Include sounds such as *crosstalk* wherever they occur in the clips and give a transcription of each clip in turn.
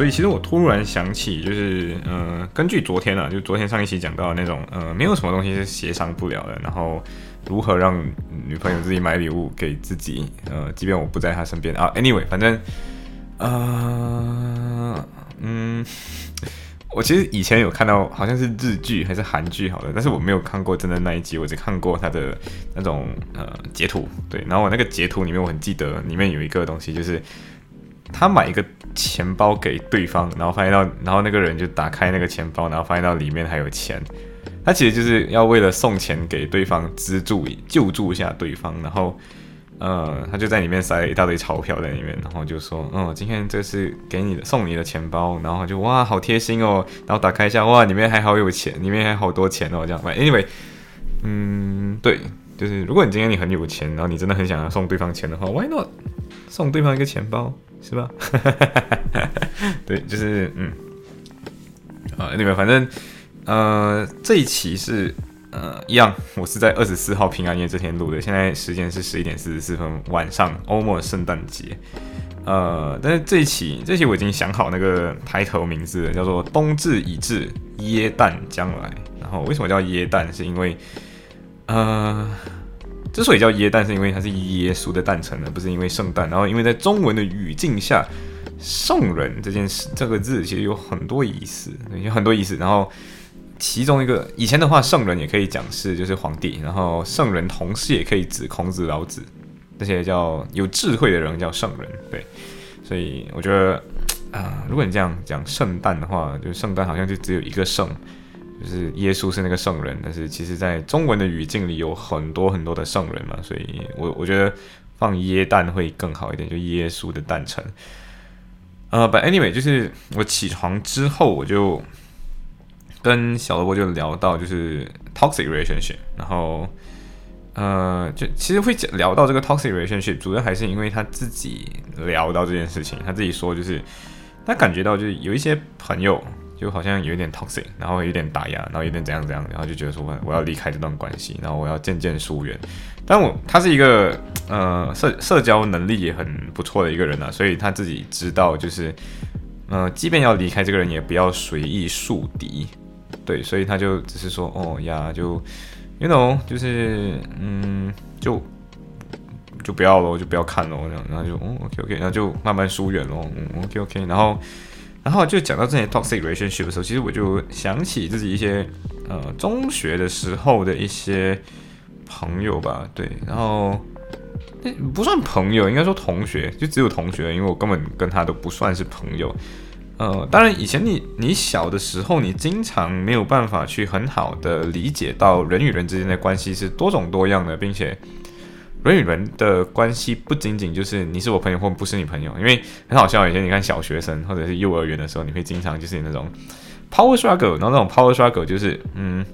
所以其实我突然想起，就是呃，根据昨天啊，就昨天上一期讲到的那种呃，没有什么东西是协商不了的，然后如何让女朋友自己买礼物给自己，呃，即便我不在她身边啊，anyway，反正呃，嗯，*laughs* 我其实以前有看到好像是日剧还是韩剧，好的，但是我没有看过真的那一集，我只看过他的那种呃截图，对，然后我那个截图里面我很记得，里面有一个东西就是。他买一个钱包给对方，然后发现到，然后那个人就打开那个钱包，然后发现到里面还有钱。他其实就是要为了送钱给对方，资助救助一下对方。然后，呃，他就在里面塞了一大堆钞票在里面，然后就说：“嗯，今天这是给你的，送你的钱包。”然后就哇，好贴心哦。然后打开一下，哇，里面还好有钱，里面还好多钱哦。这样，Anyway，嗯，对，就是如果你今天你很有钱，然后你真的很想要送对方钱的话，Why not 送对方一个钱包？是吧？*laughs* 对，就是嗯，啊，你们反正呃，这一期是呃一样，我是在二十四号平安夜这天录的，现在时间是十一点四十四分，晚上欧末圣诞节。呃，但是这一期这一期我已经想好那个抬头名字了，叫做冬至已至，耶诞将来。然后为什么叫耶诞？是因为呃。之所以叫耶诞，是因为它是耶稣的诞辰呢，不是因为圣诞。然后，因为在中文的语境下，圣人这件事这个字其实有很多意思，有很多意思。然后，其中一个以前的话，圣人也可以讲是就是皇帝，然后圣人同时也可以指孔子、老子这些叫有智慧的人叫圣人。对，所以我觉得啊，如果你这样讲圣诞的话，就圣诞好像就只有一个圣。就是耶稣是那个圣人，但是其实，在中文的语境里有很多很多的圣人嘛，所以我我觉得放耶诞会更好一点，就耶稣的诞辰。呃，But anyway，就是我起床之后，我就跟小萝卜就聊到就是 toxic relationship，然后呃，就其实会讲聊到这个 toxic relationship，主要还是因为他自己聊到这件事情，他自己说就是他感觉到就是有一些朋友。就好像有一点 toxic，然后有点打压，然后有点怎样怎样，然后就觉得说我要离开这段关系，然后我要渐渐疏远。但我他是一个呃社社交能力也很不错的一个人啊，所以他自己知道就是呃，即便要离开这个人，也不要随意树敌。对，所以他就只是说哦呀，就 you know，就是嗯，就就不要了，就不要看了这样，然后就哦 OK OK，然后就慢慢疏远咯，嗯 OK OK，然后。然后就讲到这些 toxic relationship 的时候，其实我就想起自己一些呃中学的时候的一些朋友吧，对，然后那不算朋友，应该说同学，就只有同学，因为我根本跟他都不算是朋友。呃，当然以前你你小的时候，你经常没有办法去很好的理解到人与人之间的关系是多种多样的，并且。人与人的关系不仅仅就是你是我朋友或不是你朋友，因为很好笑。以前你看小学生或者是幼儿园的时候，你会经常就是那种 power struggle，然后那种 power struggle 就是嗯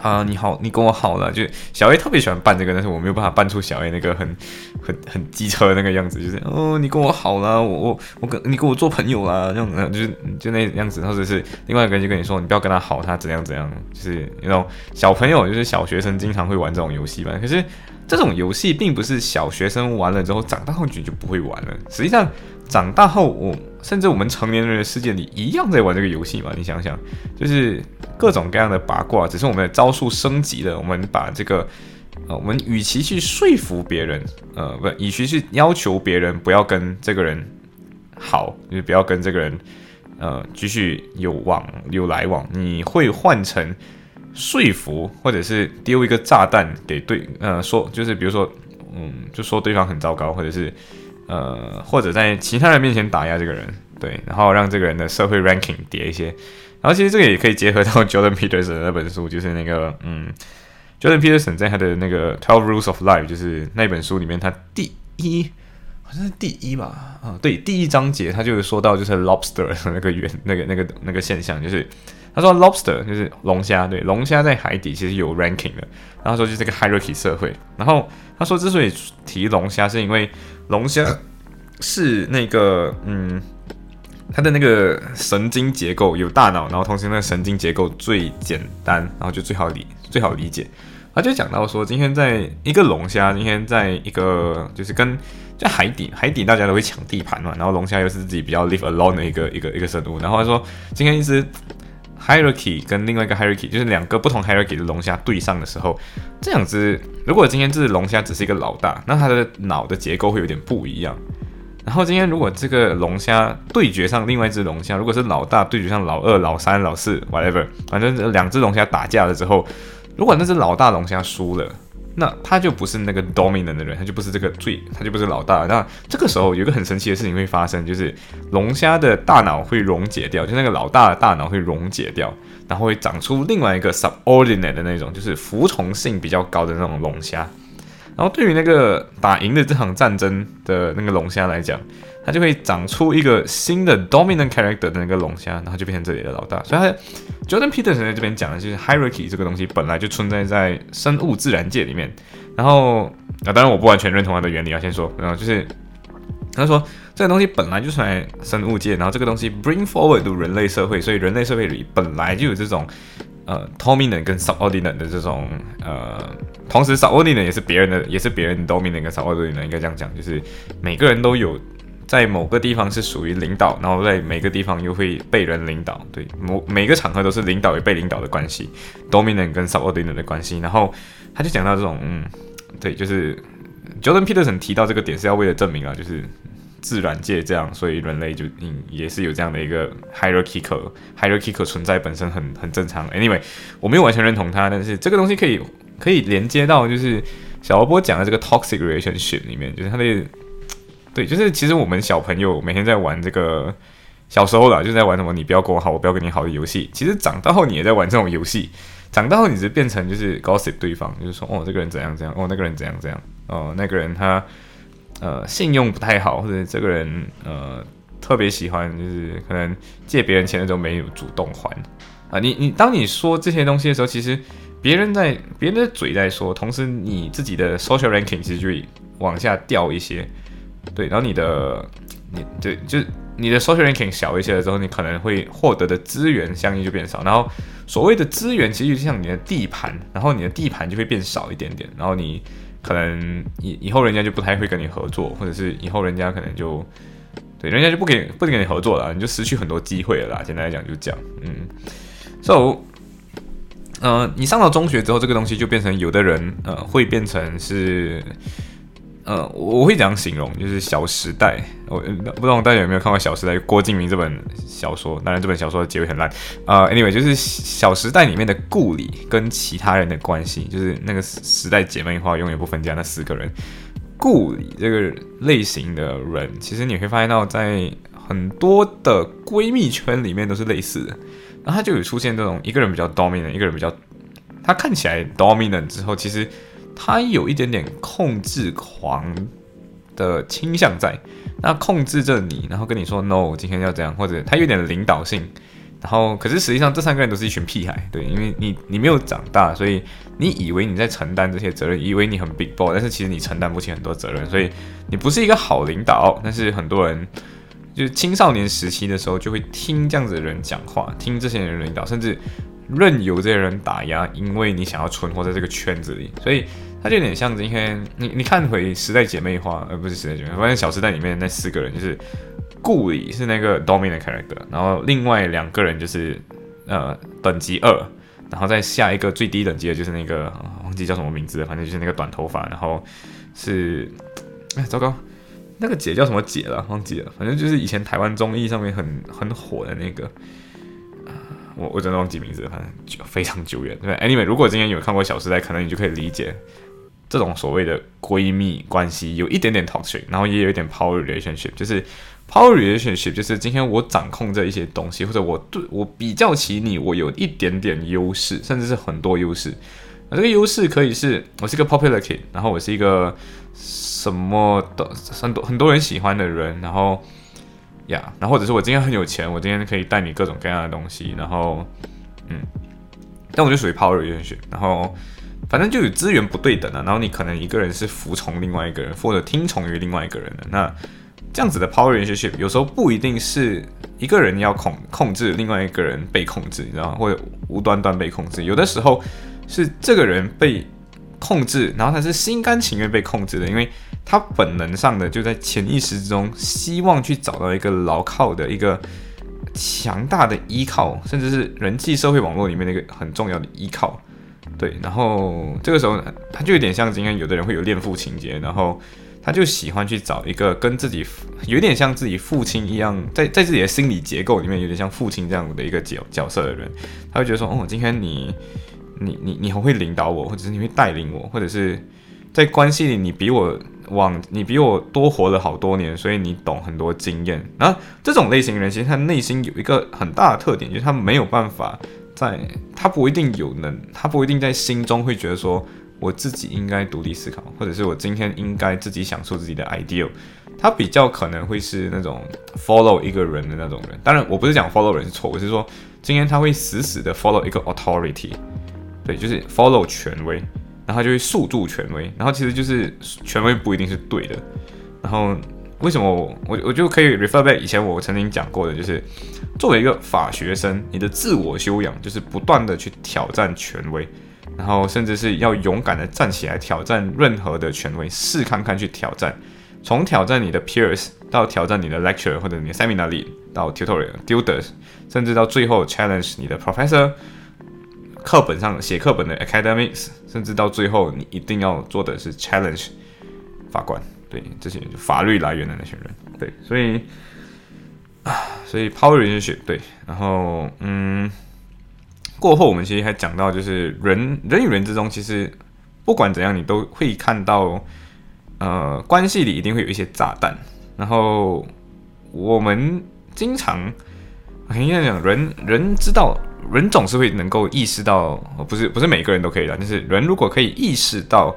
啊你好，你跟我好了，就小 A 特别喜欢扮这个，但是我没有办法扮出小 A 那个很很很机车的那个样子，就是哦你跟我好了，我我我跟你跟我做朋友啦，这样就是就那样子，或者是另外一个人就跟你说你不要跟他好，他怎样怎样，就是那种小朋友就是小学生经常会玩这种游戏吧，可是。这种游戏并不是小学生玩了之后长大后就就不会玩了。实际上，长大后我甚至我们成年人的世界里一样在玩这个游戏嘛？你想想，就是各种各样的八卦，只是我们的招数升级了。我们把这个，呃，我们与其去说服别人，呃，不，与其去要求别人不要跟这个人好，就是不要跟这个人，呃，继续有往有来往，你会换成。说服，或者是丢一个炸弹给对，呃，说就是比如说，嗯，就说对方很糟糕，或者是，呃，或者在其他人面前打压这个人，对，然后让这个人的社会 ranking 跌一些。然后其实这个也可以结合到 *laughs* Jordan Peterson 那本书，就是那个，嗯，Jordan Peterson 在他的那个 Twelve Rules of Life，就是那本书里面，他第一。好像是第一吧，啊，对，第一章节他就是说到就是 lobster 那个原那个那个那个现象，就是他说 lobster 就是龙虾，对，龙虾在海底其实有 ranking 的，然后说就是这个 hierarchy 社会，然后他说之所以提龙虾是因为龙虾 *coughs* 是那个嗯。它的那个神经结构有大脑，然后同时那个神经结构最简单，然后就最好理最好理解。他就讲到说，今天在一个龙虾，今天在一个就是跟在海底，海底大家都会抢地盘嘛，然后龙虾又是自己比较 live alone 的一个一个一个生物。然后他说，今天一只 hierarchy 跟另外一个 hierarchy，就是两个不同 hierarchy 的龙虾对上的时候，这两只，如果今天这只龙虾只是一个老大，那它的脑的结构会有点不一样。然后今天如果这个龙虾对决上另外一只龙虾，如果是老大对决上老二、老三、老四，whatever，反正两只龙虾打架了之后，如果那只老大龙虾输了，那他就不是那个 dominant 的人，他就不是这个最，他就不是老大。那这个时候有一个很神奇的事情会发生，就是龙虾的大脑会溶解掉，就那个老大的大脑会溶解掉，然后会长出另外一个 subordinate 的那种，就是服从性比较高的那种龙虾。然后对于那个打赢的这场战争的那个龙虾来讲，它就会长出一个新的 dominant character 的那个龙虾，然后就变成这里的老大。所以，Jordan Peterson 在这边讲的就是 hierarchy 这个东西本来就存在在生物自然界里面。然后啊，当然我不完全认同它的原理啊，先说，然后就是他说这个东西本来就存在生物界，然后这个东西 bring forward 人类社会，所以人类社会里本来就有这种。呃，dominant 跟 subordinate 的这种呃，同时 subordinate 也是别人的，也是别人 dominant 跟 subordinate 应该这样讲，就是每个人都有在某个地方是属于领导，然后在每个地方又会被人领导，对，某每个场合都是领导与被领导的关系，dominant 跟 subordinate 的关系。然后他就讲到这种，嗯，对，就是 Jordan Peterson 提到这个点是要为了证明啊，就是。自然界这样，所以人类就嗯也是有这样的一个 hierarchical hierarchical 存在，本身很很正常。Anyway，我没有完全认同他，但是这个东西可以可以连接到就是小波波讲的这个 toxic relationship 里面，就是他的对，就是其实我们小朋友每天在玩这个小时候啦，就在玩什么你不要跟我好，我不要跟你好的游戏。其实长大后你也在玩这种游戏，长大后你就变成就是 gossip 对方，就是说哦这个人怎样怎样，哦那个人怎样怎样，哦那个人他。呃，信用不太好，或者这个人呃特别喜欢，就是可能借别人钱的时候没有主动还啊。你你当你说这些东西的时候，其实别人在别人的嘴在说，同时你自己的 social ranking 其实就会往下掉一些。对，然后你的你对，就是你的 social ranking 小一些了之后，你可能会获得的资源相应就变少。然后所谓的资源，其实就像你的地盘，然后你的地盘就会变少一点点，然后你。可能以以后人家就不太会跟你合作，或者是以后人家可能就对人家就不给不跟你合作了，你就失去很多机会了啦。简单来讲就这样，嗯，so，呃，你上了中学之后，这个东西就变成有的人呃会变成是。呃，我会这样形容，就是《小时代》。我不知道大家有没有看过《小时代》郭敬明这本小说。当然，这本小说的结尾很烂。啊，anyway，就是《小时代》里面的顾里跟其他人的关系，就是那个时代姐妹花永远不分家那四个人。顾里这个类型的人，其实你会发现到在很多的闺蜜圈里面都是类似的。然后他就有出现这种一个人比较 dominant，一个人比较他看起来 dominant 之后，其实。他有一点点控制狂的倾向在，那控制着你，然后跟你说 “no”，今天要这样，或者他有点领导性，然后可是实际上这三个人都是一群屁孩，对，因为你你没有长大，所以你以为你在承担这些责任，以为你很 big boss，但是其实你承担不起很多责任，所以你不是一个好领导。但是很多人就是青少年时期的时候就会听这样子的人讲话，听这些人领导，甚至任由这些人打压，因为你想要存活在这个圈子里，所以。他就有点像今天你你看回时代姐妹花，而不是时代姐妹，花，反正小时代里面那四个人就是顾里是那个 dominant character，然后另外两个人就是呃等级二，然后再下一个最低等级的就是那个忘记叫什么名字了，反正就是那个短头发，然后是哎糟糕，那个姐叫什么姐了，忘记了，反正就是以前台湾综艺上面很很火的那个。我我真的忘记名字，反正就非常久远。对，Anyway，如果今天有看过《小时代》，可能你就可以理解这种所谓的闺蜜关系有一点点 toxic，然后也有一点 power relationship。就是 power relationship，就是今天我掌控这一些东西，或者我对我比较起你，我有一点点优势，甚至是很多优势。那这个优势可以是我是一个 popular kid，然后我是一个什么的很多很多人喜欢的人，然后呀，然后或者是我今天很有钱，我今天可以带你各种各样的东西，然后嗯，但我就属于 power relationship，然后反正就有资源不对等啊，然后你可能一个人是服从另外一个人，或者听从于另外一个人的，那这样子的 power relationship 有时候不一定是一个人要控控制另外一个人被控制，你知道吗？或者无端端被控制，有的时候。是这个人被控制，然后他是心甘情愿被控制的，因为他本能上的就在潜意识之中，希望去找到一个牢靠的一个强大的依靠，甚至是人际社会网络里面的一个很重要的依靠。对，然后这个时候他就有点像今天有的人会有恋父情节，然后他就喜欢去找一个跟自己有点像自己父亲一样，在在自己的心理结构里面有点像父亲这样的一个角角色的人，他会觉得说，哦，今天你。你你你很会领导我，或者是你会带领我，或者是在关系里你比我往你比我多活了好多年，所以你懂很多经验。然后这种类型人，其实他内心有一个很大的特点，就是他没有办法在，他不一定有能，他不一定在心中会觉得说我自己应该独立思考，或者是我今天应该自己想出自己的 idea。他比较可能会是那种 follow 一个人的那种人。当然，我不是讲 follow 人是错，我是说今天他会死死的 follow 一个 authority。对，就是 follow 权威，然后就会诉诸权威，然后其实就是权威不一定是对的。然后为什么我我就可以 refer back 以前我曾经讲过的，就是作为一个法学生，你的自我修养就是不断的去挑战权威，然后甚至是要勇敢的站起来挑战任何的权威，试看看去挑战，从挑战你的 peers 到挑战你的 lecturer 或者你的 seminar lead 到 tutorial tutors，甚至到最后 challenge 你的 professor。课本上写课本的 academics，甚至到最后，你一定要做的是 challenge 法官，对这些法律来源的那些人，对，所以啊，所以 power relationship 对，然后嗯，过后我们其实还讲到，就是人人与人之中，其实不管怎样，你都会看到，呃，关系里一定会有一些炸弹，然后我们经常应该讲，人人知道。人总是会能够意识到，不是不是每个人都可以的，但是人如果可以意识到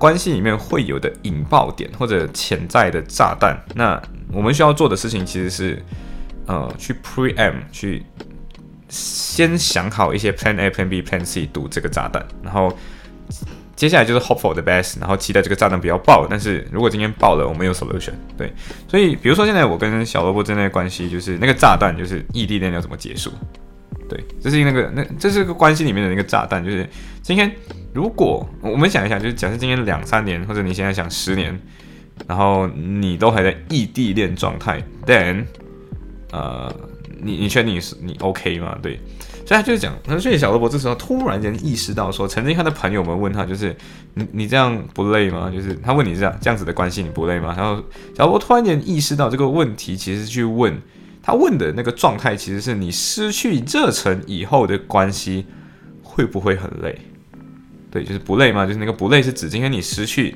关系里面会有的引爆点或者潜在的炸弹，那我们需要做的事情其实是，呃，去 prem 去先想好一些 plan A、plan B、plan C 堵这个炸弹，然后接下来就是 hope for the best，然后期待这个炸弹不要爆。但是如果今天爆了，我们有 solution。对，所以比如说现在我跟小萝卜之间的关系，就是那个炸弹就是异地恋要怎么结束。对，这是那个那这是个关系里面的那个炸弹，就是今天如果我们想一想，就是假设今天两三年，或者你现在想十年，然后你都还在异地恋状态，then，呃，你你确定你是你 OK 吗？对，所以他就是讲，所以小萝卜这时候突然间意识到说，曾经他的朋友们问他，就是你你这样不累吗？就是他问你这样这样子的关系你不累吗？然后小萝卜突然间意识到这个问题，其实去问。他问的那个状态，其实是你失去热忱以后的关系会不会很累？对，就是不累吗？就是那个不累是指今天你失去，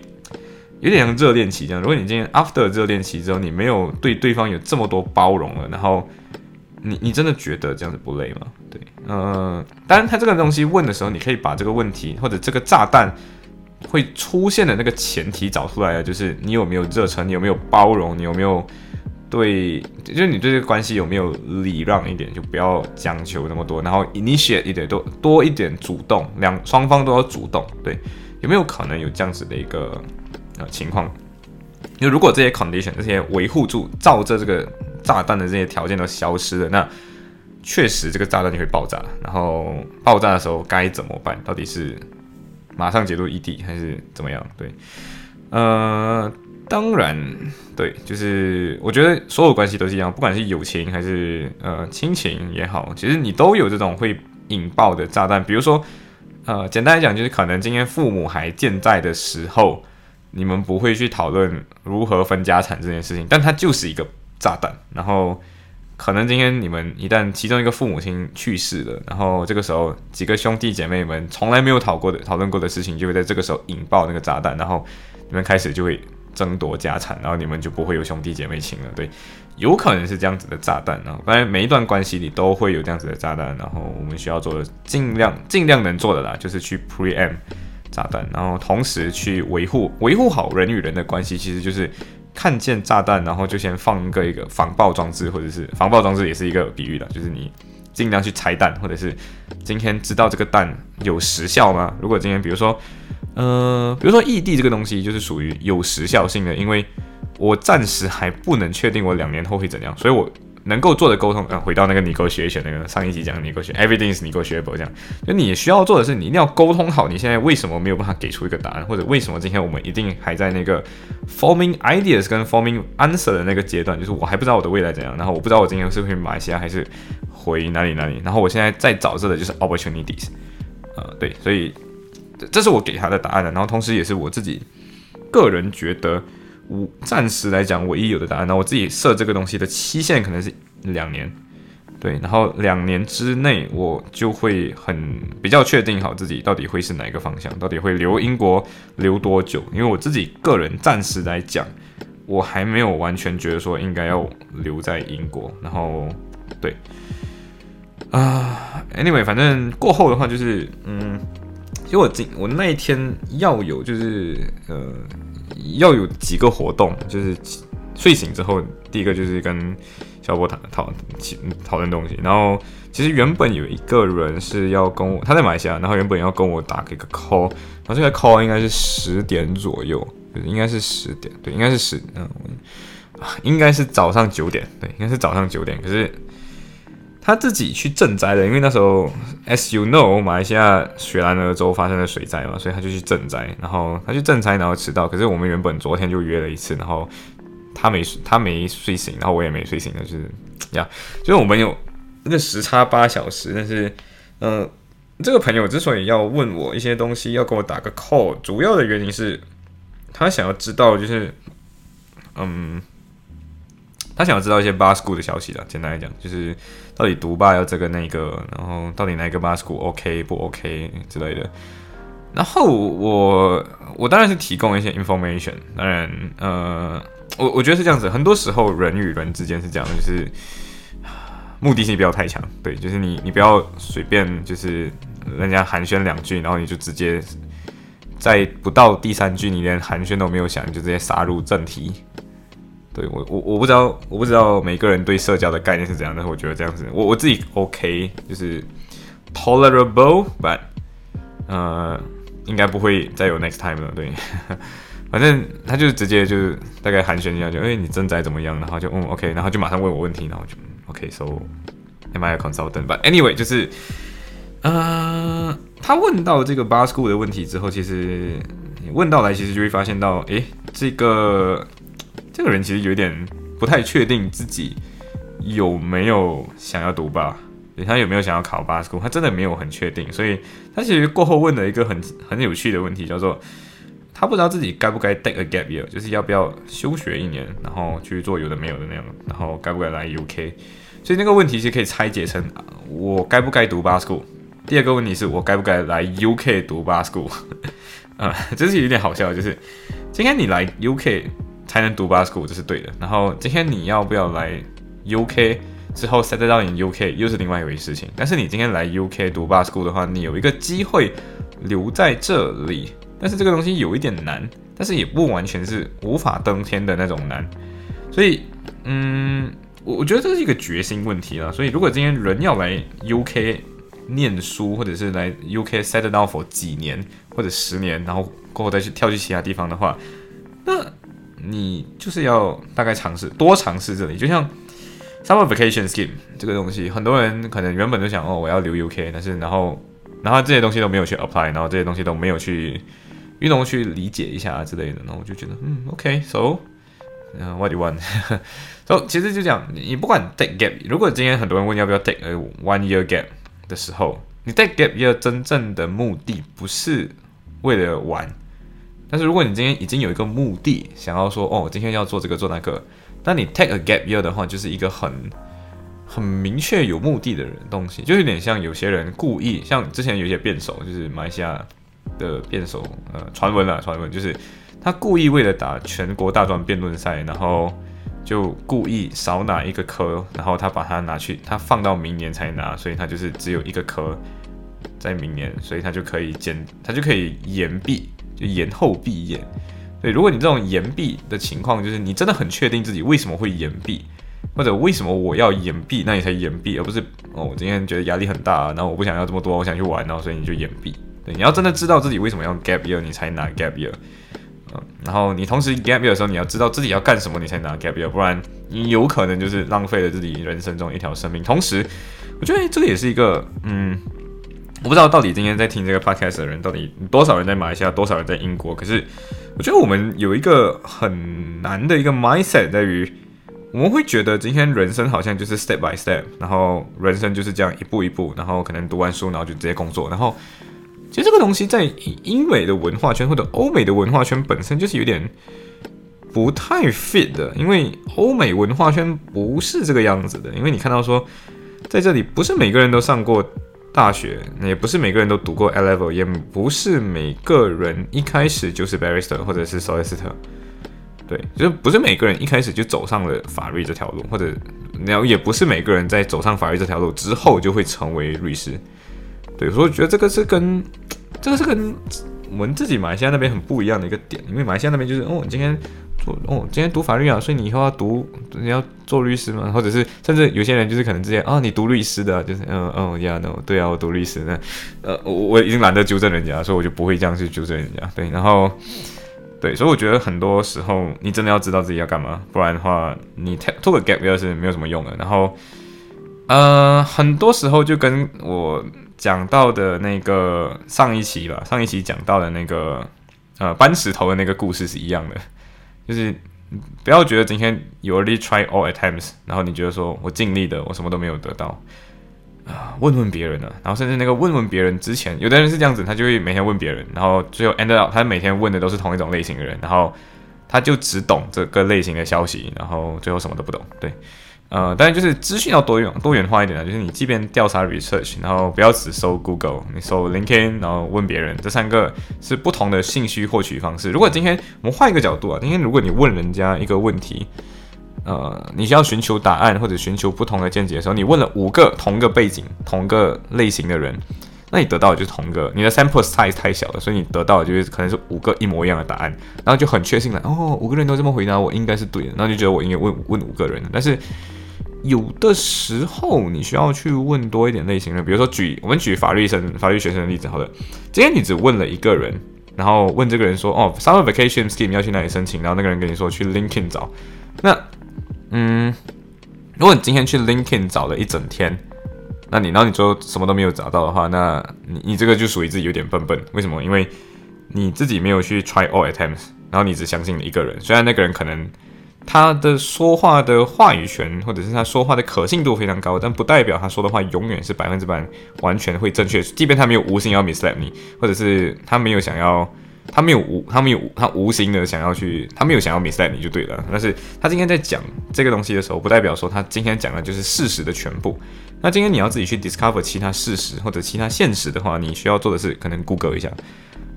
有点像热恋期这样。如果你今天 after 热恋期之后，你没有对对方有这么多包容了，然后你你真的觉得这样子不累吗？对，嗯，当然他这个东西问的时候，你可以把这个问题或者这个炸弹会出现的那个前提找出来啊，就是你有没有热忱，你有没有包容，你有没有？对，就是你对这个关系有没有礼让一点，就不要讲求那么多，然后 initiate 一点多多一点主动，两双方都要主动。对，有没有可能有这样子的一个呃情况？因为如果这些 condition 这些维护住，照着这个炸弹的这些条件都消失了，那确实这个炸弹就会爆炸。然后爆炸的时候该怎么办？到底是马上解除异地还是怎么样？对，呃。当然，对，就是我觉得所有关系都是一样，不管是友情还是呃亲情也好，其实你都有这种会引爆的炸弹。比如说，呃，简单来讲，就是可能今天父母还健在的时候，你们不会去讨论如何分家产这件事情，但它就是一个炸弹。然后，可能今天你们一旦其中一个父母亲去世了，然后这个时候几个兄弟姐妹们从来没有讨过的讨论过的事情，就会在这个时候引爆那个炸弹，然后你们开始就会。争夺家产，然后你们就不会有兄弟姐妹情了。对，有可能是这样子的炸弹，啊当然每一段关系里都会有这样子的炸弹，然后我们需要做的尽量尽量能做的啦，就是去 preempt 炸弹，然后同时去维护维护好人与人的关系，其实就是看见炸弹，然后就先放一个一个防爆装置，或者是防爆装置也是一个比喻的，就是你尽量去拆弹，或者是今天知道这个弹有时效吗？如果今天比如说，呃，比如说异地这个东西就是属于有时效性的，因为我暂时还不能确定我两年后会怎样，所以我能够做的沟通，呃，回到那个你给我学一学那个上一集讲你给我学，everything is 你给我学 able 这样，就你需要做的是，你一定要沟通好，你现在为什么没有办法给出一个答案，或者为什么今天我们一定还在那个 forming ideas 跟 forming answer 的那个阶段，就是我还不知道我的未来怎样，然后我不知道我今天是回马来西亚还是回哪里哪里，然后我现在在找这的就是 opportunities，呃，对，所以这是我给他的答案了，然后同时也是我自己个人觉得。我暂时来讲，唯一有的答案，那我自己设这个东西的期限可能是两年，对，然后两年之内我就会很比较确定好自己到底会是哪一个方向，到底会留英国留多久，因为我自己个人暂时来讲，我还没有完全觉得说应该要留在英国，然后对，啊，anyway，反正过后的话就是，嗯，因为我今我那一天要有就是呃。要有几个活动，就是睡醒之后，第一个就是跟小波谈讨讨论东西。然后其实原本有一个人是要跟我，他在马来西亚，然后原本要跟我打一个 call，然后这个 call 应该是十点左右，就是应该是十点，对，应该是十，嗯，应该是早上九点，对，应该是早上九点，可是。他自己去赈灾的，因为那时候，as you know，马来西亚雪兰莪州发生了水灾嘛，所以他就去赈灾。然后他去赈灾，然后迟到。可是我们原本昨天就约了一次，然后他没他没睡醒，然后我也没睡醒，就是呀，就是我们有那时差八小时。但是，嗯，这个朋友之所以要问我一些东西，要跟我打个 call，主要的原因是，他想要知道，就是，嗯。他想要知道一些 bar school 的消息了。简单来讲，就是到底读霸要这个那个，然后到底哪个 mask OK 不 OK 之类的。然后我我当然是提供一些 information。当然，呃，我我觉得是这样子。很多时候人与人之间是这样，就是目的性不要太强。对，就是你你不要随便就是人家寒暄两句，然后你就直接在不到第三句，你连寒暄都没有想，你就直接杀入正题。对我我我不知道我不知道每个人对社交的概念是怎样，但是我觉得这样子，我我自己 OK，就是 tolerable，but 呃应该不会再有 next time 了。对，*laughs* 反正他就直接就是大概寒暄一下，就哎你正在怎么样，然后就嗯 OK，然后就马上问我问题，然后就 OK，so am I a consultant？But anyway，就是呃他问到这个 bar school 的问题之后，其实问到来其实就会发现到，诶，这个。这个人其实有点不太确定自己有没有想要读吧，他有没有想要考巴斯库，他真的没有很确定，所以他其实过后问了一个很很有趣的问题，叫做他不知道自己该不该 take a gap year，就是要不要休学一年，然后去做有的没有的那样，然后该不该来 UK，所以那个问题是可以拆解成我该不该读巴斯库，第二个问题是我该不该来 UK 读巴斯库，啊，这是有点好笑，就是今天你来 UK。才能读 bar school 这是对的。然后今天你要不要来 UK 之后 settle down in UK 又是另外一回事情。但是你今天来 UK 读 bar school 的话，你有一个机会留在这里。但是这个东西有一点难，但是也不完全是无法登天的那种难。所以，嗯，我我觉得这是一个决心问题了。所以如果今天人要来 UK 念书，或者是来 UK set it down for 几年或者十年，然后过后再去跳去其他地方的话，那你就是要大概尝试多尝试这里，就像 summer vacation scheme 这个东西，很多人可能原本就想哦，我要留 UK，但是然后然后这些东西都没有去 apply，然后这些东西都没有去运动去理解一下之类的，然后我就觉得嗯，OK，so，嗯，what do you want？so *laughs* 其实就讲你不管 take gap，如果今天很多人问要不要 take a one year gap 的时候，你 take gap year 真正的目的不是为了玩。但是如果你今天已经有一个目的，想要说哦，今天要做这个做那个，那你 take a gap year 的话，就是一个很很明确有目的的人东西，就有点像有些人故意，像之前有些辩手，就是马来西亚的辩手，呃，传闻啊，传闻就是他故意为了打全国大专辩论赛，然后就故意少拿一个科，然后他把它拿去，他放到明年才拿，所以他就是只有一个科在明年，所以他就可以减，他就可以延毕，就延后毕业。对，如果你这种延毕的情况，就是你真的很确定自己为什么会延毕，或者为什么我要延毕，那你才延毕，而不是哦，我今天觉得压力很大，然后我不想要这么多，我想去玩，然后所以你就延毕。对，你要真的知道自己为什么要 gap year，你才拿 gap year。嗯，然后你同时 gap year 的时候，你要知道自己要干什么，你才拿 gap year，不然你有可能就是浪费了自己人生中一条生命。同时，我觉得这个也是一个，嗯，我不知道到底今天在听这个 podcast 的人，到底多少人在马来西亚，多少人在英国，可是。我觉得我们有一个很难的一个 mindset，在于我们会觉得今天人生好像就是 step by step，然后人生就是这样一步一步，然后可能读完书，然后就直接工作。然后其实这个东西在英美的文化圈或者欧美的文化圈本身就是有点不太 fit 的，因为欧美文化圈不是这个样子的。因为你看到说，在这里不是每个人都上过。大学也不是每个人都读过 A level，也不是每个人一开始就是 barrister 或者是 solicitor，对，就是不是每个人一开始就走上了法律这条路，或者然后也不是每个人在走上法律这条路之后就会成为律师，对，所以我觉得这个是跟这个是跟我们自己马来西亚那边很不一样的一个点，因为马来西亚那边就是哦，今天。哦，今天读法律啊，所以你以后要读，你要做律师吗？或者是甚至有些人就是可能之前啊，你读律师的，就是嗯嗯呀，no，对啊，我读律师的呃，我我已经懒得纠正人家，所以我就不会这样去纠正人家。对，然后对，所以我觉得很多时候你真的要知道自己要干嘛，不然的话你做个 gap 表是没有什么用的。然后呃，很多时候就跟我讲到的那个上一期吧，上一期讲到的那个呃搬石头的那个故事是一样的。就是不要觉得今天 you already try all attempts，然后你觉得说我尽力的，我什么都没有得到啊？问问别人呢？然后甚至那个问问别人之前，有的人是这样子，他就会每天问别人，然后最后 end up 他每天问的都是同一种类型的人，然后他就只懂这个类型的消息，然后最后什么都不懂。对。呃，当然就是资讯要多元多元化一点啊，就是你即便调查 research，然后不要只搜 Google，你搜 LinkedIn，然后问别人，这三个是不同的信息获取方式。如果今天我们换一个角度啊，今天如果你问人家一个问题，呃，你需要寻求答案或者寻求不同的见解的时候，你问了五个同个背景、同个类型的人，那你得到的就是同个，你的 sample size 太小了，所以你得到的就是可能是五个一模一样的答案，然后就很确信了，哦，五个人都这么回答，我应该是对的，然后就觉得我应该问问五个人，但是。有的时候你需要去问多一点类型的，比如说举我们举法律生、法律学生的例子。好的，今天你只问了一个人，然后问这个人说：“哦，summer vacation scheme 要去哪里申请？”然后那个人跟你说去 LinkedIn 找。那，嗯，如果你今天去 LinkedIn 找了一整天，那你然后你就什么都没有找到的话，那你你这个就属于自己有点笨笨。为什么？因为你自己没有去 try all attempts，然后你只相信了一个人，虽然那个人可能。他的说话的话语权，或者是他说话的可信度非常高，但不代表他说的话永远是百分之百完全会正确。即便他没有无心要 mislead 你，或者是他没有想要，他没有无，他没有他无心的想要去，他没有想要 mislead 你就对了。但是他今天在讲这个东西的时候，不代表说他今天讲的就是事实的全部。那今天你要自己去 discover 其他事实或者其他现实的话，你需要做的是可能 Google 一下，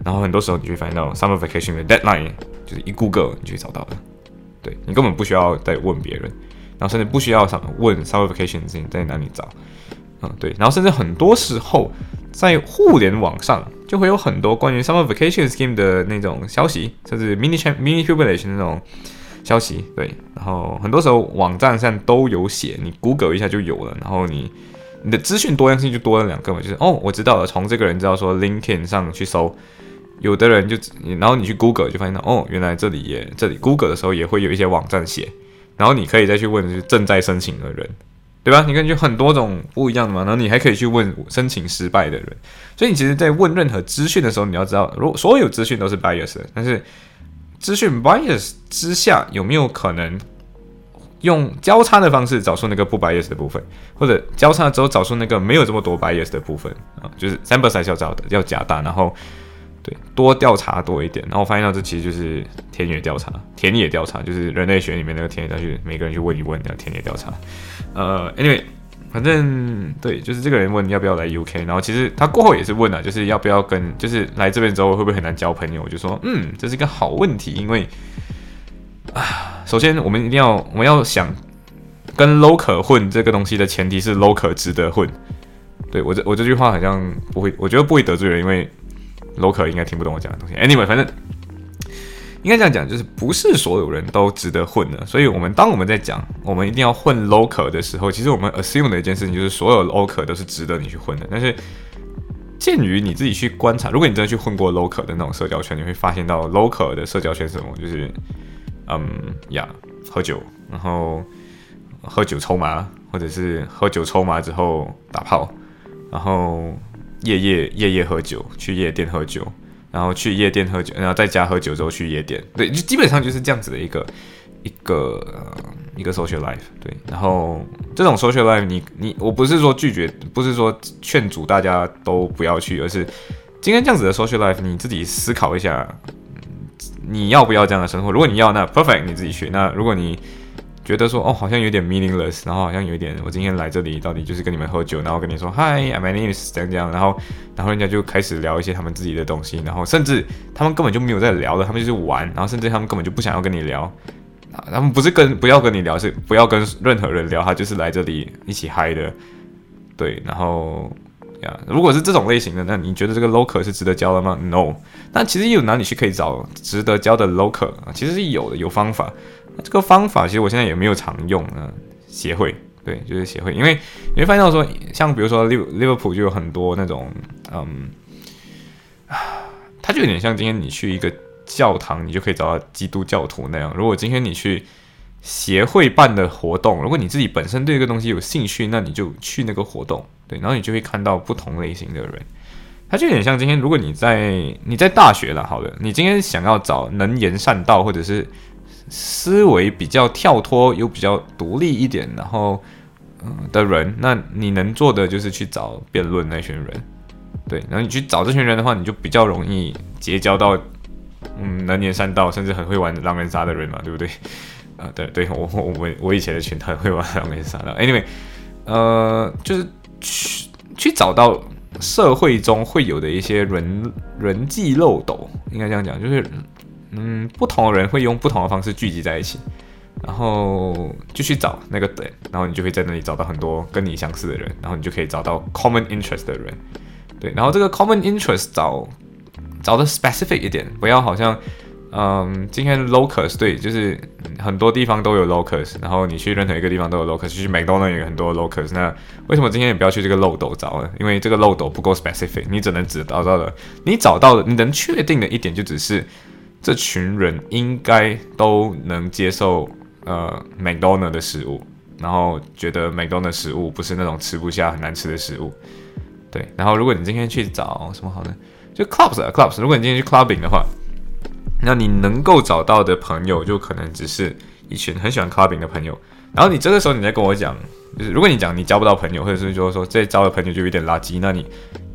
然后很多时候你会发现到 summer vacation 的 deadline 就是一 Google 你就会找到了。对你根本不需要再问别人，然后甚至不需要想问 summer vacation 在哪里找，嗯，对，然后甚至很多时候在互联网上就会有很多关于 summer vacation scheme 的那种消息，甚至 mini mini publication 那种消息，对，然后很多时候网站上都有写，你 Google 一下就有了，然后你你的资讯多样性就多了两个嘛，就是哦，我知道了，从这个人知道说 LinkedIn 上去搜。有的人就，然后你去 Google 就发现到，哦，原来这里也这里 Google 的时候也会有一些网站写，然后你可以再去问就正在申请的人，对吧？你看就很多种不一样的嘛，然后你还可以去问申请失败的人，所以你其实，在问任何资讯的时候，你要知道，如所有资讯都是 bias，但是资讯 bias 之下有没有可能用交叉的方式找出那个不 bias 的部分，或者交叉之后找出那个没有这么多 bias 的部分啊？就是 sample size 要找的要加大，然后。对，多调查多一点，然后我发现到这其实就是田野调查，田野调查就是人类学里面那个田野调查，每个人去问一问那个田野调查。呃，anyway，反正对，就是这个人问要不要来 UK，然后其实他过后也是问了，就是要不要跟，就是来这边之后会不会很难交朋友？我就说，嗯，这是一个好问题，因为啊，首先我们一定要我们要想跟 local 混这个东西的前提是 local 值得混。对我这我这句话好像不会，我觉得不会得罪人，因为 local 应该听不懂我讲的东西。Anyway，反正应该这样讲，就是不是所有人都值得混的。所以，我们当我们在讲我们一定要混 local 的时候，其实我们 assume 的一件事情就是所有 local 都是值得你去混的。但是，鉴于你自己去观察，如果你真的去混过 local 的那种社交圈，你会发现到 local 的社交圈是什么？就是嗯呀，喝酒，然后喝酒抽麻，或者是喝酒抽麻之后打炮。然后夜夜夜夜喝酒，去夜店喝酒，然后去夜店喝酒，然后在家喝酒之后去夜店，对，就基本上就是这样子的一个一个一个 social life，对。然后这种 social life，你你我不是说拒绝，不是说劝阻大家都不要去，而是今天这样子的 social life，你自己思考一下，你要不要这样的生活？如果你要，那 perfect，你自己去。那如果你觉得说哦，好像有点 meaningless，然后好像有一点，我今天来这里到底就是跟你们喝酒，然后跟你说 Hi，my name is 这样这样，然后然后人家就开始聊一些他们自己的东西，然后甚至他们根本就没有在聊了，他们就是玩，然后甚至他们根本就不想要跟你聊，他们不是跟不要跟你聊，是不要跟任何人聊，他就是来这里一起嗨的，对，然后呀，如果是这种类型的，那你觉得这个 local 是值得交的吗？No，那其实有哪里去可以找值得交的 local 啊？其实是有的，有方法。这个方法其实我现在也没有常用啊，协会对，就是协会，因为你会发现到说，像比如说利利物浦就有很多那种，嗯，啊，它就有点像今天你去一个教堂，你就可以找到基督教徒那样。如果今天你去协会办的活动，如果你自己本身对这个东西有兴趣，那你就去那个活动，对，然后你就会看到不同类型的人。它就有点像今天，如果你在你在大学了，好的，你今天想要找能言善道或者是。思维比较跳脱又比较独立一点，然后嗯的人，那你能做的就是去找辩论那群人，对，然后你去找这群人的话，你就比较容易结交到嗯能言善道，甚至很会玩狼人杀的人嘛，对不对？啊，*laughs* 对对，我我我我以前的群很会玩狼人杀的，anyway，呃，就是去去找到社会中会有的一些人人际漏斗，应该这样讲，就是。嗯，不同的人会用不同的方式聚集在一起，然后就去找那个点，然后你就会在那里找到很多跟你相似的人，然后你就可以找到 common interest 的人，对，然后这个 common interest 找找的 specific 一点，不要好像，嗯，今天 locus 对，就是很多地方都有 locus，然后你去任何一个地方都有 locus，去 McDonald 有很多 locus，那为什么今天你不要去这个漏斗找呢？因为这个漏斗不够 specific，你只能只找到的，你找到的，你能确定的一点就只是。这群人应该都能接受呃 McDonald 的食物，然后觉得 McDonald 的食物不是那种吃不下很难吃的食物，对。然后如果你今天去找什么好呢？就 clubs 啊 clubs。如果你今天去 clubbing 的话，那你能够找到的朋友就可能只是一群很喜欢 clubbing 的朋友。然后你这个时候你再跟我讲，就是如果你讲你交不到朋友，或者是就是说这交的朋友就有点垃圾，那你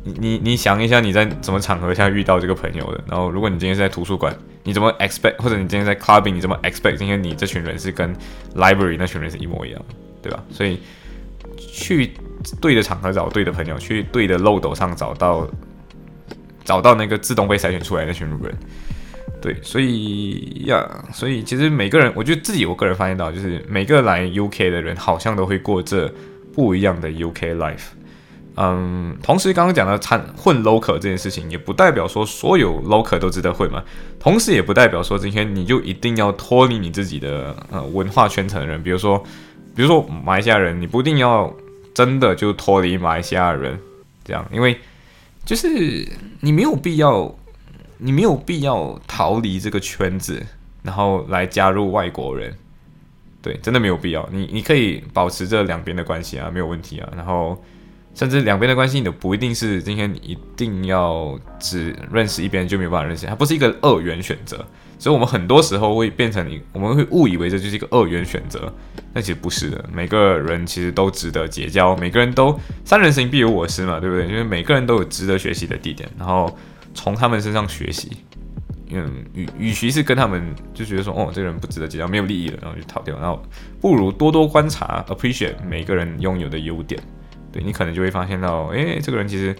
你你你想一下你在什么场合下遇到这个朋友的？然后如果你今天是在图书馆。你怎么 expect，或者你今天在 clubbing，你怎么 expect 今天你这群人是跟 library 那群人是一模一样，对吧？所以去对的场合找对的朋友，去对的漏斗上找到找到那个自动被筛选出来的那群人，对，所以呀，所以其实每个人，我觉得自己我个人发现到，就是每个来 UK 的人好像都会过这不一样的 UK life。嗯，同时刚刚讲的掺混 local 这件事情，也不代表说所有 local 都值得混嘛。同时也不代表说今天你就一定要脱离你自己的呃文化圈层的人，比如说，比如说马来西亚人，你不一定要真的就脱离马来西亚人这样，因为就是你没有必要，你没有必要逃离这个圈子，然后来加入外国人，对，真的没有必要。你你可以保持这两边的关系啊，没有问题啊，然后。甚至两边的关系，你都不一定是今天你一定要只认识一边就没有办法认识，它不是一个二元选择。所以，我们很多时候会变成你，我们会误以为这就是一个二元选择，但其实不是的。每个人其实都值得结交，每个人都三人行必有我师嘛，对不对？因为每个人都有值得学习的地点，然后从他们身上学习。嗯，与与其是跟他们就觉得说，哦，这个人不值得结交，没有利益了，然后就逃掉，然后不如多多观察，appreciate 每个人拥有的优点。对你可能就会发现到，哎，这个人其实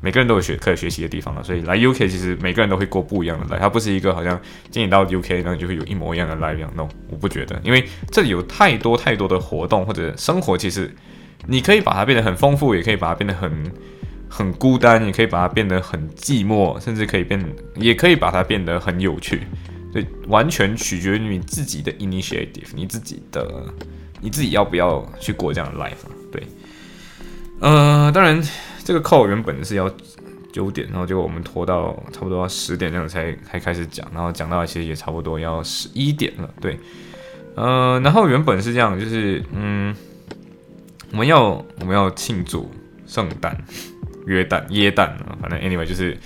每个人都有学可以学习的地方了。所以来 UK 其实每个人都会过不一样的 life，它不是一个好像今年到 UK 然后就会有一模一样的 life 一样。No，我不觉得，因为这里有太多太多的活动或者生活，其实你可以把它变得很丰富，也可以把它变得很很孤单，也可以把它变得很寂寞，甚至可以变，也可以把它变得很有趣。所以完全取决于你自己的 initiative，你自己的你自己要不要去过这样的 life。对，呃，当然这个 call 原本是要九点，然后结果我们拖到差不多要十点这样才才开始讲，然后讲到其实也差不多要十一点了。对，呃，然后原本是这样，就是嗯，我们要我们要庆祝圣诞、*laughs* 约旦、耶诞啊，反正 anyway 就是。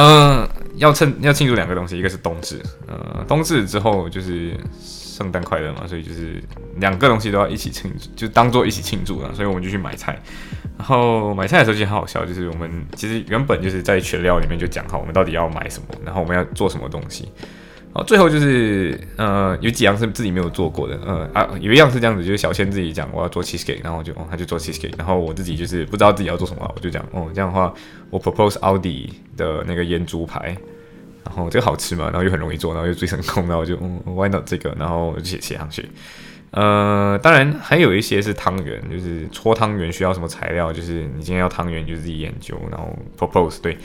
嗯，要趁要庆祝两个东西，一个是冬至，呃，冬至之后就是圣诞快乐嘛，所以就是两个东西都要一起庆祝，就当做一起庆祝了，所以我们就去买菜。然后买菜的时候其实很好笑，就是我们其实原本就是在全料里面就讲好我们到底要买什么，然后我们要做什么东西。哦，最后就是，呃，有几样是自己没有做过的，呃啊，有一样是这样子，就是小千自己讲我要做 cheesecake，然后就，哦，他就做 cheesecake，然后我自己就是不知道自己要做什么，我就讲，哦，这样的话，我 propose 奥迪的那个腌猪排，然后这个好吃嘛，然后又很容易做，然后又最成功，然后就，嗯，why not 这个，然后就写写上去，呃，当然还有一些是汤圆，就是搓汤圆需要什么材料，就是你今天要汤圆你就自己研究，然后 propose 对，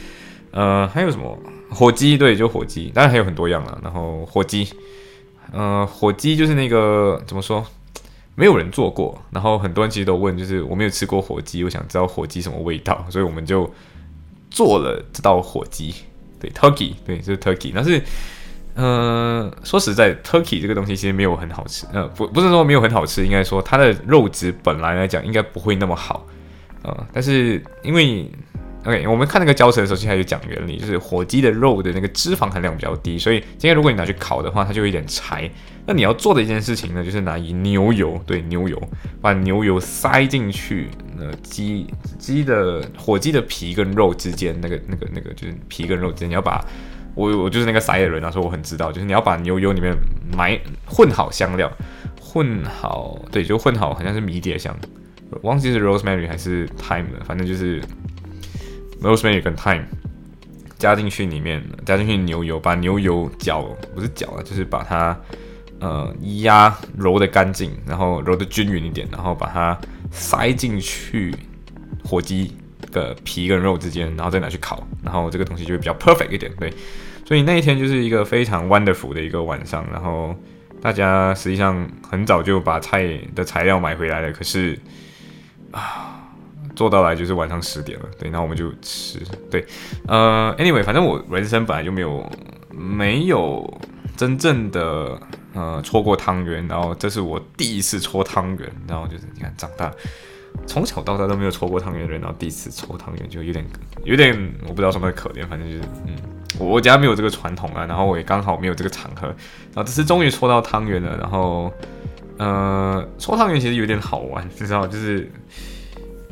呃，还有什么？火鸡对，就火鸡，当然还有很多样了。然后火鸡，呃，火鸡就是那个怎么说，没有人做过。然后很多人其实都问，就是我没有吃过火鸡，我想知道火鸡什么味道，所以我们就做了这道火鸡。对，turkey，对，就是 turkey。但是，呃，说实在，turkey 这个东西其实没有很好吃。呃，不，不是说没有很好吃，应该说它的肉质本来来讲应该不会那么好。呃，但是因为 OK，我们看那个教程的时候，其实还有讲原理，就是火鸡的肉的那个脂肪含量比较低，所以今天如果你拿去烤的话，它就有点柴。那你要做的一件事情呢，就是拿以牛油，对牛油，把牛油塞进去，那鸡鸡的火鸡的皮跟肉之间，那个那个那个就是皮跟肉之间，你要把我我就是那个塞的人啊，说我很知道，就是你要把牛油里面埋混好香料，混好，对，就混好，好像是迷迭香，忘记是 rosemary 还是 thyme 了，反正就是。Rosemary 跟 thyme 加进去里面，加进去牛油，把牛油搅，不是搅啊，就是把它呃压揉的干净，然后揉的均匀一点，然后把它塞进去火鸡的皮跟肉之间，然后再拿去烤，然后这个东西就会比较 perfect 一点。对，所以那一天就是一个非常 wonderful 的一个晚上，然后大家实际上很早就把菜的材料买回来了，可是啊。做到来就是晚上十点了，对，然后我们就吃，对，呃，anyway，反正我人生本来就没有没有真正的呃搓过汤圆，然后这是我第一次搓汤圆，然后就是你看长大从小到大都没有搓过汤圆的人，然后第一次搓汤圆就有点有点我不知道什么可怜，反正就是嗯，我我家没有这个传统啊，然后我也刚好没有这个场合，然后这次终于搓到汤圆了，然后呃搓汤圆其实有点好玩，你知道就是。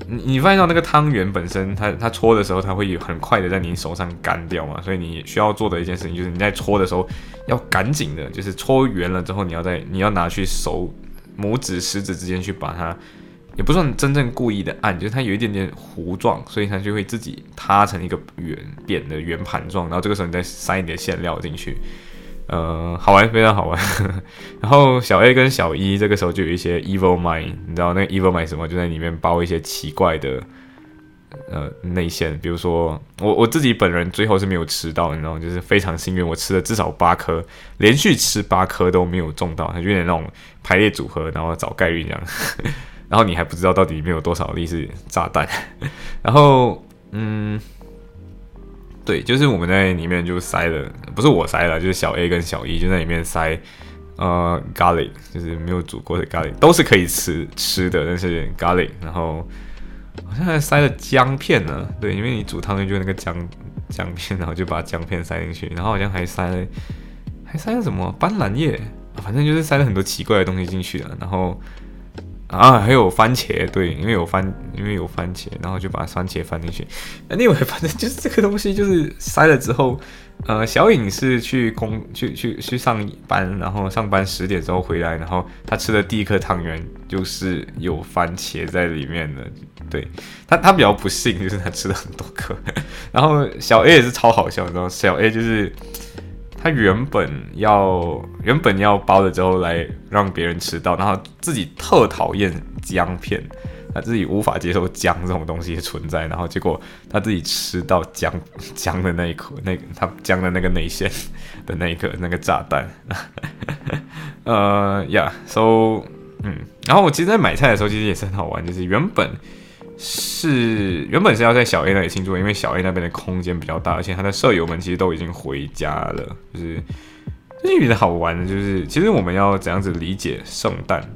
你你发现到那个汤圆本身，它它搓的时候，它会很快的在你手上干掉嘛？所以你需要做的一件事情就是你在搓的时候要赶紧的，就是搓圆了之后，你要在你要拿去手拇指食指之间去把它，也不算真正故意的按，就是它有一点点糊状，所以它就会自己塌成一个圆扁的圆盘状，然后这个时候你再塞你的馅料进去。呃，好玩，非常好玩。*laughs* 然后小 A 跟小一这个时候就有一些 evil mind，你知道那个 evil mind 什么？就在里面包一些奇怪的呃内馅，比如说我我自己本人最后是没有吃到，你知道，就是非常幸运，我吃了至少八颗，连续吃八颗都没有中到，它有点那种排列组合，然后找概率这样。*laughs* 然后你还不知道到底里面有多少粒是炸弹。然后嗯。对，就是我们在里面就塞了，不是我塞了，就是小 A 跟小 E 就在里面塞，呃，garlic，就是没有煮过的 garlic，都是可以吃吃的，但是 garlic，然后好像还塞了姜片呢，对，因为你煮汤圆就那个姜姜片，然后就把姜片塞进去，然后好像还塞了还塞了什么斑斓叶，反正就是塞了很多奇怪的东西进去了，然后。啊，还有番茄，对，因为有番，因为有番茄，然后就把番茄放进去。那另外，反正就是这个东西，就是塞了之后，呃，小颖是去工去去去上班，然后上班十点之后回来，然后他吃的第一颗汤圆就是有番茄在里面的。对他，他比较不幸，就是他吃了很多颗。*laughs* 然后小 A 也是超好笑，你知道，小 A 就是他原本要原本要包了之后来让别人吃到，然后自己特讨厌姜片。他自己无法接受姜这种东西的存在，然后结果他自己吃到姜姜的那一颗，那他姜的那个内馅的那一个那个炸弹，*laughs* 呃呀，so 嗯，然后我其实，在买菜的时候其实也是很好玩，就是原本是原本是要在小 A 那里庆祝，因为小 A 那边的空间比较大，而且他的舍友们其实都已经回家了，就是这比较好玩的，就是其实我们要怎样子理解圣诞，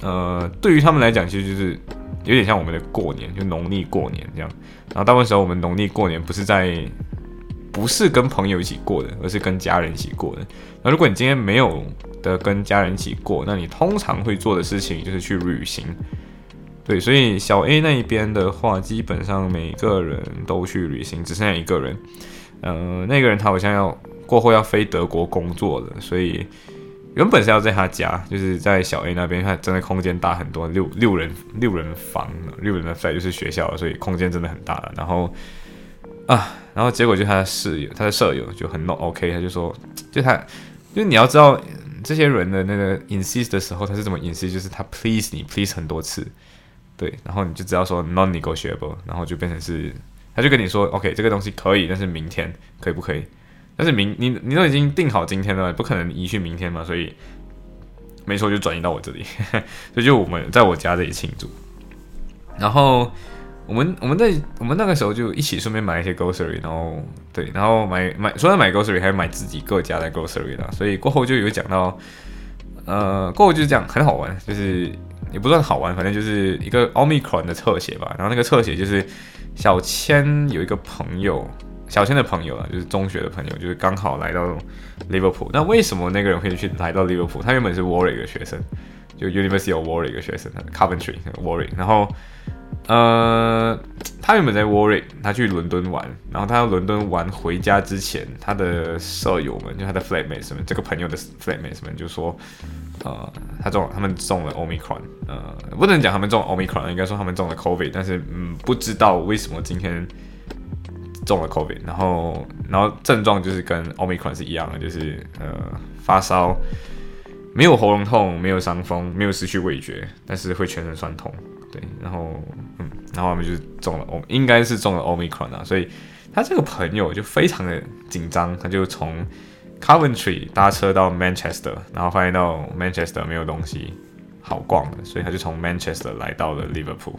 呃，对于他们来讲，其实就是。有点像我们的过年，就农历过年这样。然后大部分时候我们农历过年不是在，不是跟朋友一起过的，而是跟家人一起过的。那如果你今天没有的跟家人一起过，那你通常会做的事情就是去旅行。对，所以小 A 那一边的话，基本上每个人都去旅行，只剩下一个人。呃，那个人他好像要过后要飞德国工作了，所以。原本是要在他家，就是在小 A 那边，他真的空间大很多，六六人六人房，六人的 flat 就是学校，所以空间真的很大了。然后啊，然后结果就他的室友，他的舍友就很 no OK，他就说，就他，就你要知道这些人的那个 insist 的时候，他是怎么 insist，就是他 please 你 please 很多次，对，然后你就只要说 non negotiable，然后就变成是，他就跟你说 OK，这个东西可以，但是明天可以不可以？但是明你你都已经定好今天了，不可能移去明天嘛，所以没错就转移到我这里，*laughs* 所以就我们在我家这里庆祝。然后我们我们在我们那个时候就一起顺便买一些 grocery，然后对，然后买买除了买 grocery 还买自己各家的 grocery 啦，所以过后就有讲到，呃，过后就是这样很好玩，就是也不算好玩，反正就是一个 omicron 的侧写吧。然后那个侧写就是小千有一个朋友。小千的朋友啊，就是中学的朋友，就是刚好来到 Liverpool。那为什么那个人会去来到 Liverpool？？他原本是 Warwick 的学生，就 University of Warwick 的学生，Coventry Warwick。然后，呃，他原本在 Warwick，他去伦敦玩。然后他伦敦玩回家之前，他的舍友们，就他的 flatmates 们，这个朋友的 flatmates 们就说，呃，他中了，他们中了 Omicron。呃，不能讲他们中了 Omicron，应该说他们中了 Covid。但是，嗯，不知道为什么今天。中了 COVID，然后然后症状就是跟 Omicron 是一样的，就是呃发烧，没有喉咙痛，没有伤风，没有失去味觉，但是会全身酸痛，对，然后嗯，然后我们就中了 O，应该是中了 Omicron 啊，所以他这个朋友就非常的紧张，他就从 Coventry 搭车到 Manchester，然后发现到 Manchester 没有东西好逛的，所以他就从 Manchester 来到了 Liverpool，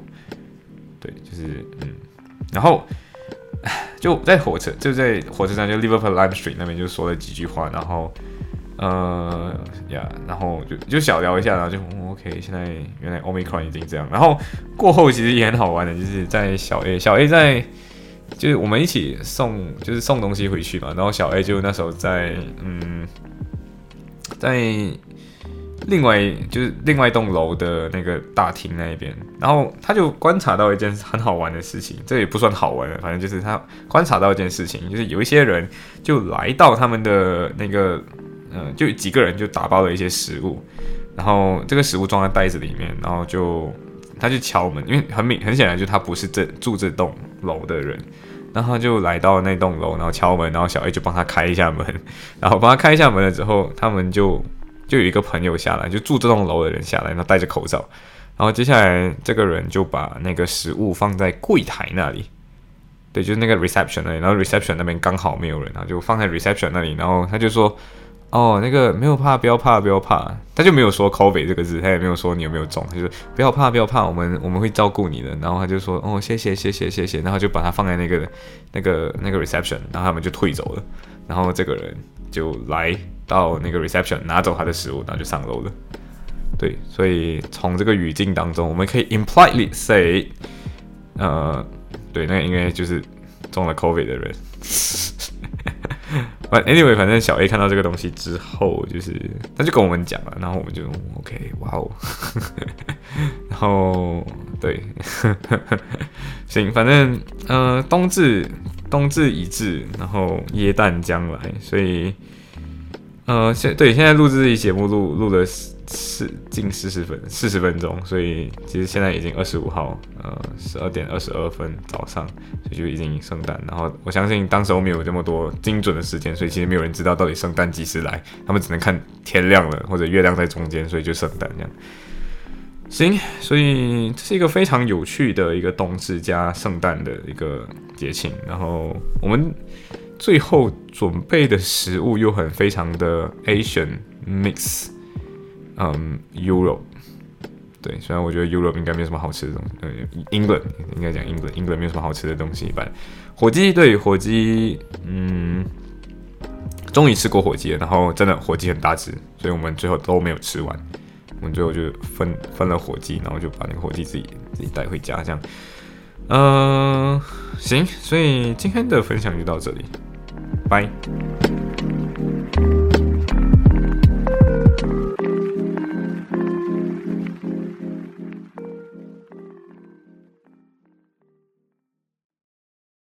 对，就是嗯，然后。就在火车就在火车站，就 Liverpool Lime Street 那边就说了几句话，然后呃呀，然后就就小聊一下，然后就 OK。现在原来 Omicron 已经这样，然后过后其实也很好玩的，就是在小 A 小 A 在就是我们一起送就是送东西回去嘛，然后小 A 就那时候在嗯在。另外就是另外一栋楼的那个大厅那一边，然后他就观察到一件很好玩的事情，这也不算好玩的，反正就是他观察到一件事情，就是有一些人就来到他们的那个，嗯，就几个人就打包了一些食物，然后这个食物装在袋子里面，然后就他就敲门，因为很明很显然就他不是这住这栋楼的人，然后他就来到那栋楼，然后敲门，然后小 A 就帮他开一下门，然后帮他开一下门了之后，他们就。就有一个朋友下来，就住这栋楼的人下来，然后戴着口罩，然后接下来这个人就把那个食物放在柜台那里，对，就是那个 reception 那里，然后 reception 那边刚好没有人，然后就放在 reception 那里，然后他就说，哦，那个没有怕，不要怕，不要怕，他就没有说 COVID 这个字，他也没有说你有没有中，他就说不要怕，不要怕，我们我们会照顾你的，然后他就说，哦，谢谢，谢谢，谢谢，然后就把它放在那个那个那个 reception，然后他们就退走了，然后这个人就来。到那个 reception 拿走他的食物，然后就上楼了。对，所以从这个语境当中，我们可以 impliedly say，呃，对，那应该就是中了 COVID 的人。*laughs* 反 anyway，反正小 A 看到这个东西之后，就是他就跟我们讲了，然后我们就 OK，哇哦，*laughs* 然后对，*laughs* 行，反正呃，冬至冬至已至，然后耶诞将来，所以。呃，现对现在录制这期节目录录的四近四十分四十分钟，所以其实现在已经二十五号，呃，十二点二十二分早上，所以就已经圣诞。然后我相信当时候没有这么多精准的时间，所以其实没有人知道到底圣诞几时来，他们只能看天亮了或者月亮在中间，所以就圣诞这样。行，所以这是一个非常有趣的一个冬至加圣诞的一个节庆。然后我们最后准备的食物又很非常的 Asian mix，嗯，Europe。对，虽然我觉得 Europe 应该没有什么好吃的东西，呃，England 应该讲 England，England 没有什么好吃的东西。一般火鸡，对火鸡，嗯，终于吃过火鸡了，然后真的火鸡很大只，所以我们最后都没有吃完。我们最后就分分了火鸡，然后就把那个火鸡自己自己带回家，这样。嗯，行，所以今天的分享就到这里，拜。